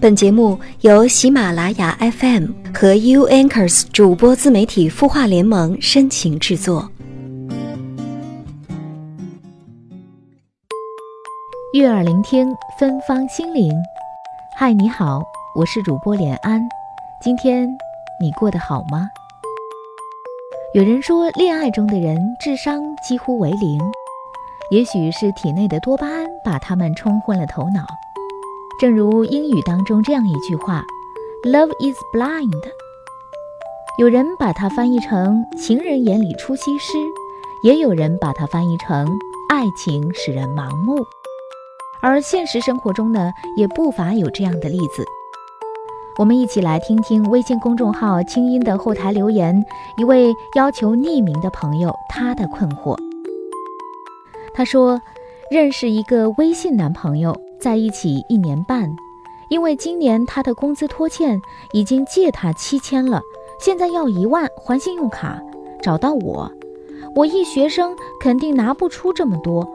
本节目由喜马拉雅 FM 和 U Anchors 主播自媒体孵化联盟深情制作。悦耳聆听，芬芳心灵。嗨，你好，我是主播连安。今天你过得好吗？有人说，恋爱中的人智商几乎为零，也许是体内的多巴胺把他们冲昏了头脑。正如英语当中这样一句话：“Love is blind。”有人把它翻译成“情人眼里出西施”，也有人把它翻译成“爱情使人盲目”。而现实生活中呢，也不乏有这样的例子。我们一起来听听微信公众号“清音”的后台留言，一位要求匿名的朋友他的困惑。他说：“认识一个微信男朋友。”在一起一年半，因为今年他的工资拖欠，已经借他七千了，现在要一万还信用卡，找到我，我一学生肯定拿不出这么多，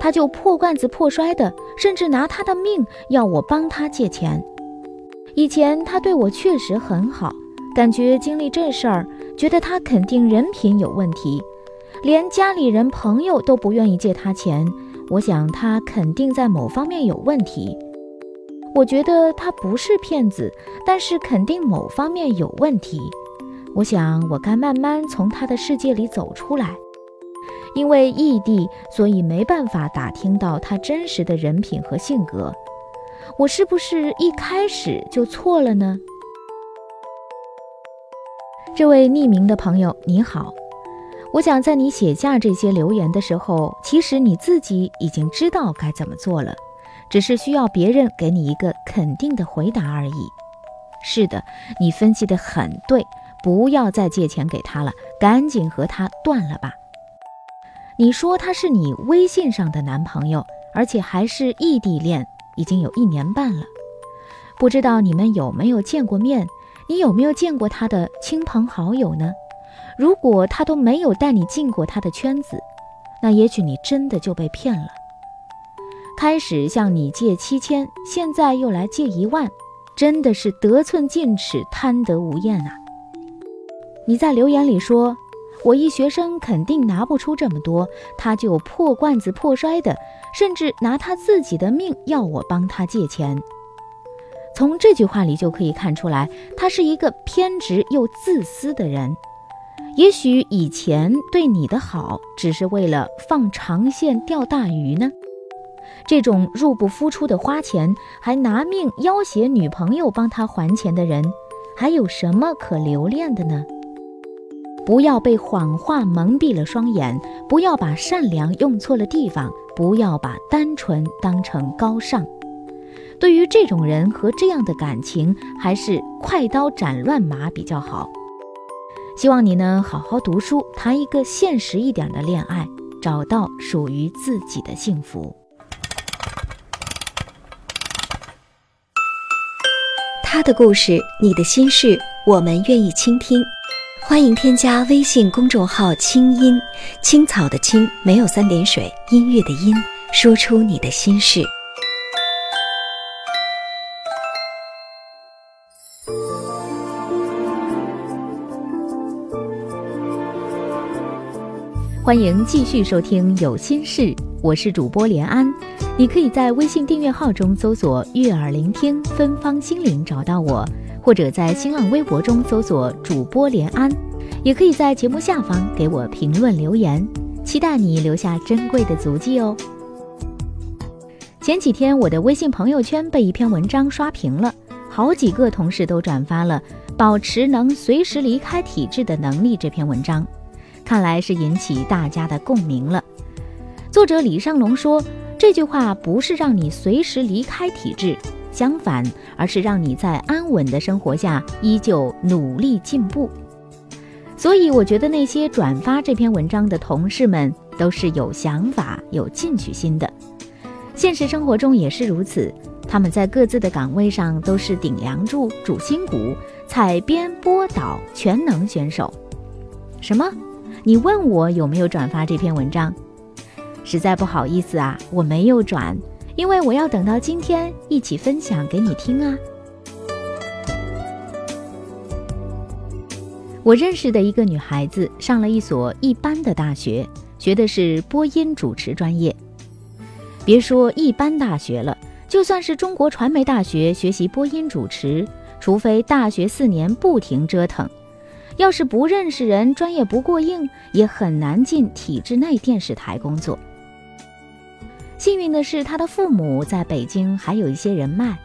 他就破罐子破摔的，甚至拿他的命要我帮他借钱。以前他对我确实很好，感觉经历这事儿，觉得他肯定人品有问题，连家里人朋友都不愿意借他钱。我想他肯定在某方面有问题。我觉得他不是骗子，但是肯定某方面有问题。我想我该慢慢从他的世界里走出来。因为异地，所以没办法打听到他真实的人品和性格。我是不是一开始就错了呢？这位匿名的朋友，你好。我想在你写下这些留言的时候，其实你自己已经知道该怎么做了，只是需要别人给你一个肯定的回答而已。是的，你分析的很对，不要再借钱给他了，赶紧和他断了吧。你说他是你微信上的男朋友，而且还是异地恋，已经有一年半了，不知道你们有没有见过面？你有没有见过他的亲朋好友呢？如果他都没有带你进过他的圈子，那也许你真的就被骗了。开始向你借七千，现在又来借一万，真的是得寸进尺、贪得无厌啊！你在留言里说：“我一学生肯定拿不出这么多，他就破罐子破摔的，甚至拿他自己的命要我帮他借钱。”从这句话里就可以看出来，他是一个偏执又自私的人。也许以前对你的好只是为了放长线钓大鱼呢。这种入不敷出的花钱，还拿命要挟女朋友帮他还钱的人，还有什么可留恋的呢？不要被谎话蒙蔽了双眼，不要把善良用错了地方，不要把单纯当成高尚。对于这种人和这样的感情，还是快刀斩乱麻比较好。希望你能好好读书，谈一个现实一点的恋爱，找到属于自己的幸福。他的故事，你的心事，我们愿意倾听。欢迎添加微信公众号“清音青草”的青，没有三点水，音乐的音，说出你的心事。欢迎继续收听《有心事》，我是主播连安。你可以在微信订阅号中搜索“悦耳聆听芬芳心灵”找到我，或者在新浪微博中搜索“主播连安”，也可以在节目下方给我评论留言，期待你留下珍贵的足迹哦。前几天我的微信朋友圈被一篇文章刷屏了，好几个同事都转发了“保持能随时离开体制的能力”这篇文章。看来是引起大家的共鸣了。作者李尚龙说：“这句话不是让你随时离开体制，相反，而是让你在安稳的生活下依旧努力进步。”所以，我觉得那些转发这篇文章的同事们都是有想法、有进取心的。现实生活中也是如此，他们在各自的岗位上都是顶梁柱、主心骨、采编播导全能选手。什么？你问我有没有转发这篇文章。实在不好意思啊我没有转因为我要等到今天一起分享给你听啊。我认识的一个女孩子上了一所一般的大学学的是播音主持专业。别说一般大学了就算是中国传媒大学学习播音主持除非大学四年不停折腾要是不认识人，专业不过硬，也很难进体制内电视台工作。幸运的是，他的父母在北京还有一些人脉，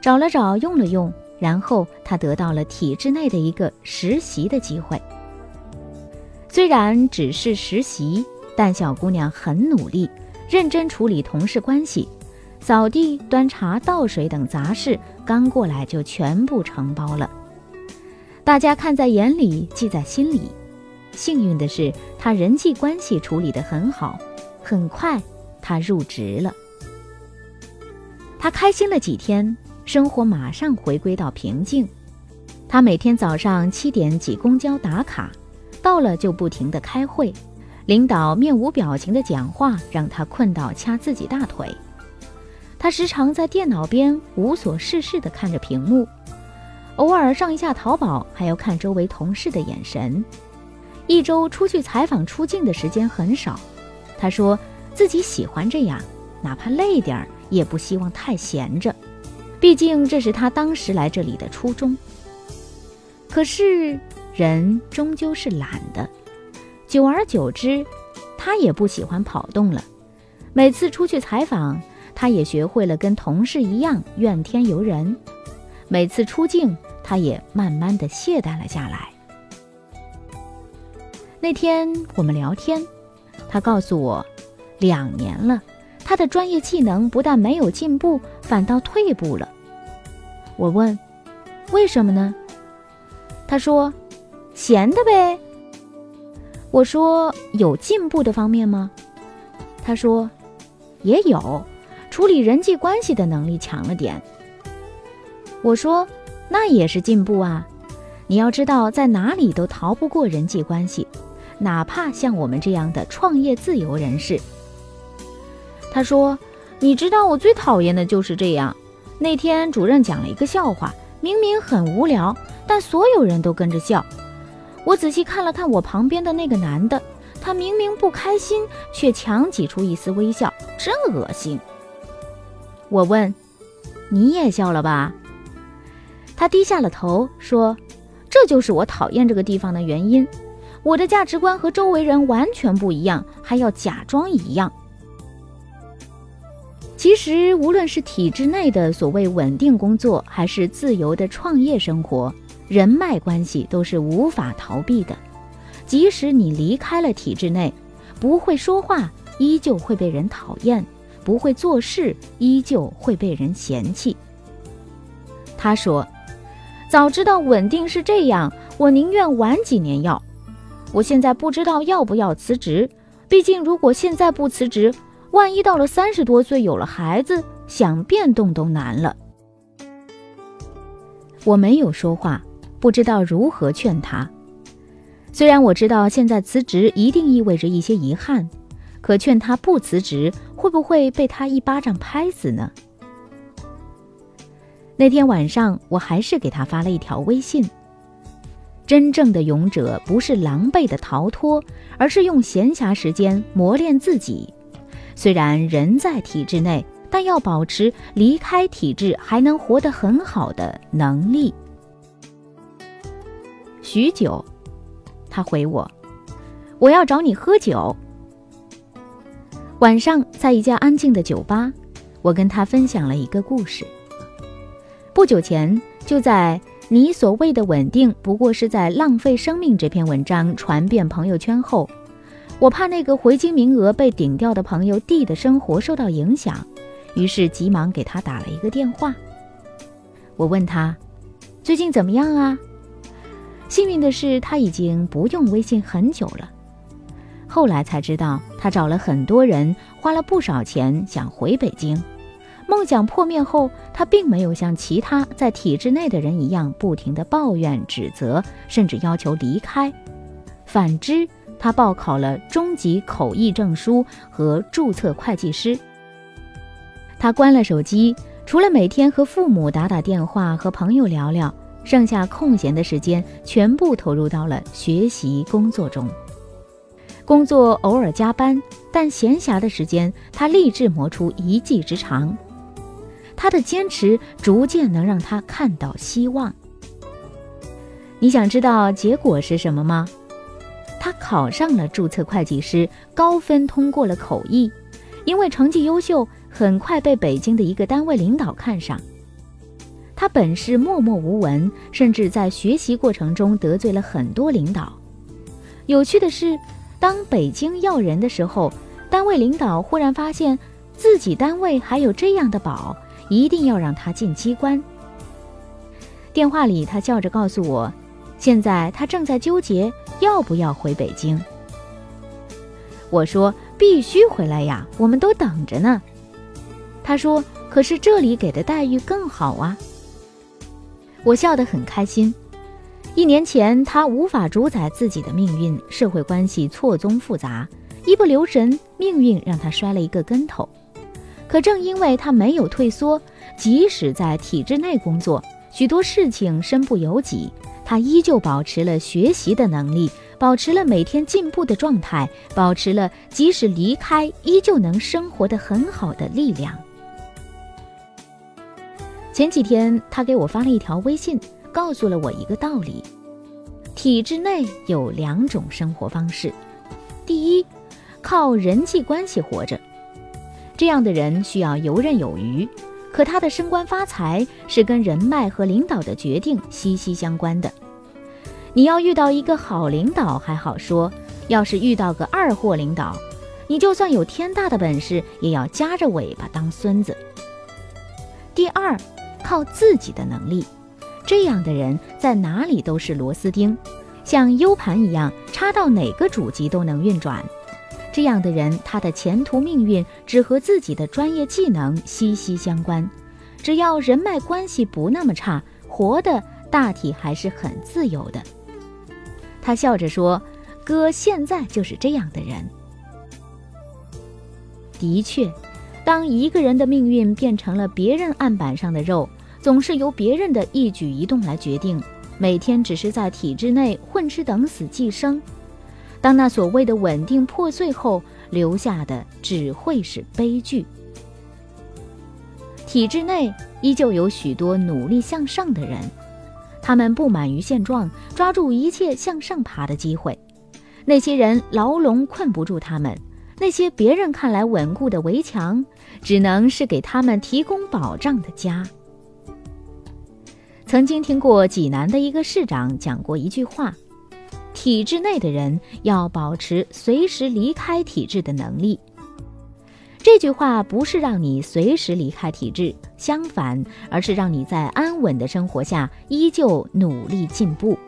找了找，用了用。然后他得到了体制内的一个实习的机会。虽然只是实习，但小姑娘很努力，认真处理同事关系，扫地、端茶倒水等杂事，刚过来就全部承包了。大家看在眼里，记在心里。幸运的是，他人际关系处理得很好，很快他入职了。他开心了几天。生活马上回归到平静。他每天早上七点挤公交打卡，到了就不停地开会。领导面无表情的讲话让他困到掐自己大腿。他时常在电脑边无所事事地看着屏幕，偶尔上一下淘宝，还要看周围同事的眼神。一周出去采访出镜的时间很少。他说自己喜欢这样，哪怕累点儿，也不希望太闲着。毕竟这是他当时来这里的初衷。可是人终究是懒的，久而久之，他也不喜欢跑动了。每次出去采访，他也学会了跟同事一样怨天尤人。每次出镜，他也慢慢的懈怠了下来。那天我们聊天，他告诉我，两年了。他的专业技能不但没有进步，反倒退步了。我问：“为什么呢？”他说：“闲的呗。”我说：“有进步的方面吗？”他说：“也有，处理人际关系的能力强了点。”我说：“那也是进步啊！你要知道，在哪里都逃不过人际关系，哪怕像我们这样的创业自由人士。”他说：“你知道我最讨厌的就是这样。那天主任讲了一个笑话，明明很无聊，但所有人都跟着笑。我仔细看了看我旁边的那个男的，他明明不开心，却强挤出一丝微笑，真恶心。”我问：“你也笑了吧？”他低下了头说：“这就是我讨厌这个地方的原因。我的价值观和周围人完全不一样，还要假装一样。”其实，无论是体制内的所谓稳定工作，还是自由的创业生活，人脉关系都是无法逃避的。即使你离开了体制内，不会说话，依旧会被人讨厌；不会做事，依旧会被人嫌弃。他说：“早知道稳定是这样，我宁愿晚几年要。我现在不知道要不要辞职，毕竟如果现在不辞职。”万一到了三十多岁有了孩子，想变动都难了。我没有说话，不知道如何劝他。虽然我知道现在辞职一定意味着一些遗憾，可劝他不辞职，会不会被他一巴掌拍死呢？那天晚上，我还是给他发了一条微信：真正的勇者不是狼狈的逃脱，而是用闲暇时间磨练自己。虽然人在体制内，但要保持离开体制还能活得很好的能力。许久，他回我：“我要找你喝酒。”晚上在一家安静的酒吧，我跟他分享了一个故事。不久前，就在“你所谓的稳定，不过是在浪费生命”这篇文章传遍朋友圈后。我怕那个回京名额被顶掉的朋友 D 的生活受到影响，于是急忙给他打了一个电话。我问他最近怎么样啊？幸运的是他已经不用微信很久了。后来才知道他找了很多人，花了不少钱想回北京。梦想破灭后，他并没有像其他在体制内的人一样不停地抱怨、指责，甚至要求离开。反之。他报考了中级口译证书和注册会计师。他关了手机，除了每天和父母打打电话、和朋友聊聊，剩下空闲的时间全部投入到了学习工作中。工作偶尔加班，但闲暇的时间，他立志磨出一技之长。他的坚持逐渐能让他看到希望。你想知道结果是什么吗？他考上了注册会计师，高分通过了口译，因为成绩优秀，很快被北京的一个单位领导看上。他本是默默无闻，甚至在学习过程中得罪了很多领导。有趣的是，当北京要人的时候，单位领导忽然发现自己单位还有这样的宝，一定要让他进机关。电话里，他笑着告诉我。现在他正在纠结要不要回北京。我说必须回来呀，我们都等着呢。他说：“可是这里给的待遇更好啊。”我笑得很开心。一年前他无法主宰自己的命运，社会关系错综复杂，一不留神，命运让他摔了一个跟头。可正因为他没有退缩，即使在体制内工作，许多事情身不由己。他依旧保持了学习的能力，保持了每天进步的状态，保持了即使离开依旧能生活的很好的力量。前几天，他给我发了一条微信，告诉了我一个道理：体制内有两种生活方式，第一，靠人际关系活着，这样的人需要游刃有余。可他的升官发财是跟人脉和领导的决定息息相关的。你要遇到一个好领导还好说，要是遇到个二货领导，你就算有天大的本事，也要夹着尾巴当孙子。第二，靠自己的能力，这样的人在哪里都是螺丝钉，像 U 盘一样，插到哪个主机都能运转。这样的人，他的前途命运只和自己的专业技能息息相关。只要人脉关系不那么差，活的大体还是很自由的。他笑着说：“哥现在就是这样的人。”的确，当一个人的命运变成了别人案板上的肉，总是由别人的一举一动来决定，每天只是在体制内混吃等死寄生。当那所谓的稳定破碎后，留下的只会是悲剧。体制内依旧有许多努力向上的人，他们不满于现状，抓住一切向上爬的机会。那些人牢笼困不住他们，那些别人看来稳固的围墙，只能是给他们提供保障的家。曾经听过济南的一个市长讲过一句话。体制内的人要保持随时离开体制的能力。这句话不是让你随时离开体制，相反，而是让你在安稳的生活下依旧努力进步。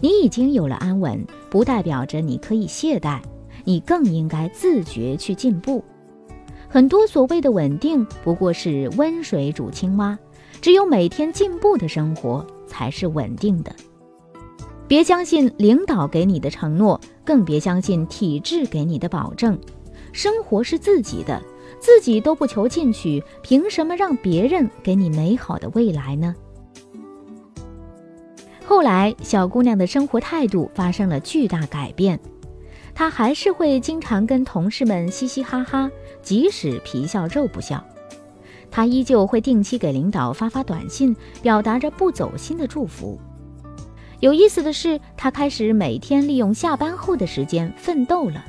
你已经有了安稳，不代表着你可以懈怠，你更应该自觉去进步。很多所谓的稳定，不过是温水煮青蛙。只有每天进步的生活，才是稳定的。别相信领导给你的承诺，更别相信体制给你的保证。生活是自己的，自己都不求进取，凭什么让别人给你美好的未来呢？后来，小姑娘的生活态度发生了巨大改变，她还是会经常跟同事们嘻嘻哈哈，即使皮笑肉不笑。她依旧会定期给领导发发短信，表达着不走心的祝福。有意思的是，他开始每天利用下班后的时间奋斗了。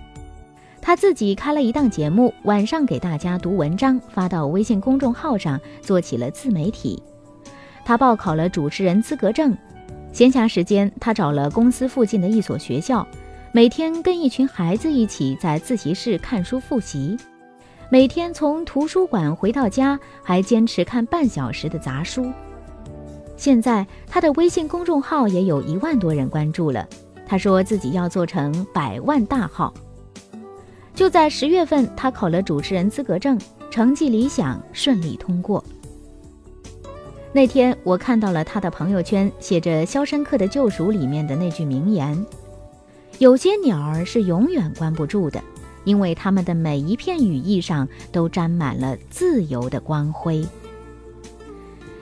他自己开了一档节目，晚上给大家读文章，发到微信公众号上，做起了自媒体。他报考了主持人资格证。闲暇时间，他找了公司附近的一所学校，每天跟一群孩子一起在自习室看书复习。每天从图书馆回到家，还坚持看半小时的杂书。现在他的微信公众号也有一万多人关注了。他说自己要做成百万大号。就在十月份，他考了主持人资格证，成绩理想，顺利通过。那天我看到了他的朋友圈，写着《肖申克的救赎》里面的那句名言：“有些鸟儿是永远关不住的，因为它们的每一片羽翼上都沾满了自由的光辉。”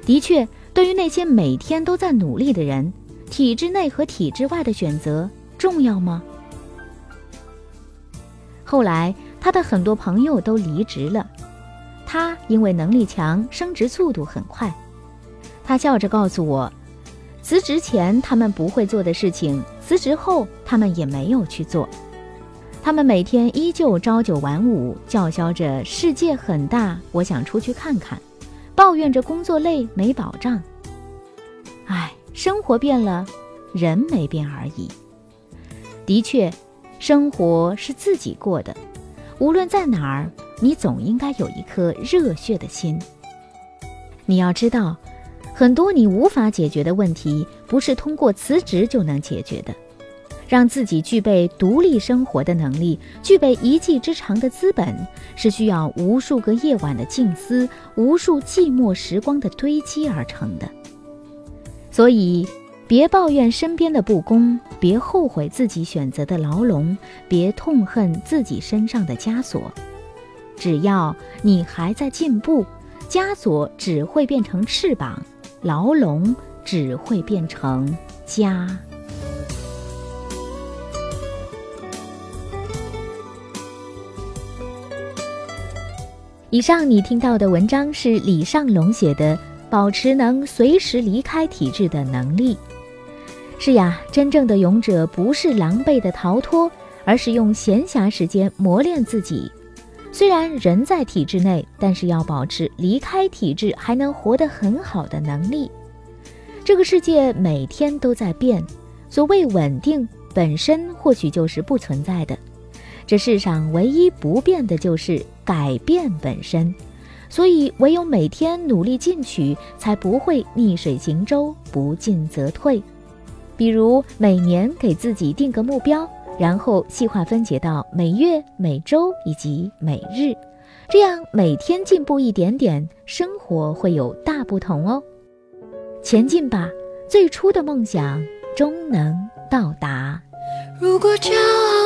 的确。对于那些每天都在努力的人，体制内和体制外的选择重要吗？后来，他的很多朋友都离职了，他因为能力强，升职速度很快。他笑着告诉我，辞职前他们不会做的事情，辞职后他们也没有去做。他们每天依旧朝九晚五，叫嚣着世界很大，我想出去看看，抱怨着工作累没保障。唉，生活变了，人没变而已。的确，生活是自己过的，无论在哪儿，你总应该有一颗热血的心。你要知道，很多你无法解决的问题，不是通过辞职就能解决的。让自己具备独立生活的能力，具备一技之长的资本，是需要无数个夜晚的静思，无数寂寞时光的堆积而成的。所以，别抱怨身边的不公，别后悔自己选择的牢笼，别痛恨自己身上的枷锁。只要你还在进步，枷锁只会变成翅膀，牢笼只会变成家。以上你听到的文章是李尚龙写的《保持能随时离开体制的能力》。是呀，真正的勇者不是狼狈的逃脱，而是用闲暇时间磨练自己。虽然人在体制内，但是要保持离开体制还能活得很好的能力。这个世界每天都在变，所谓稳定本身或许就是不存在的。这世上唯一不变的就是改变本身，所以唯有每天努力进取，才不会逆水行舟，不进则退。比如每年给自己定个目标，然后细化分解到每月、每周以及每日，这样每天进步一点点，生活会有大不同哦。前进吧，最初的梦想终能到达。如果骄傲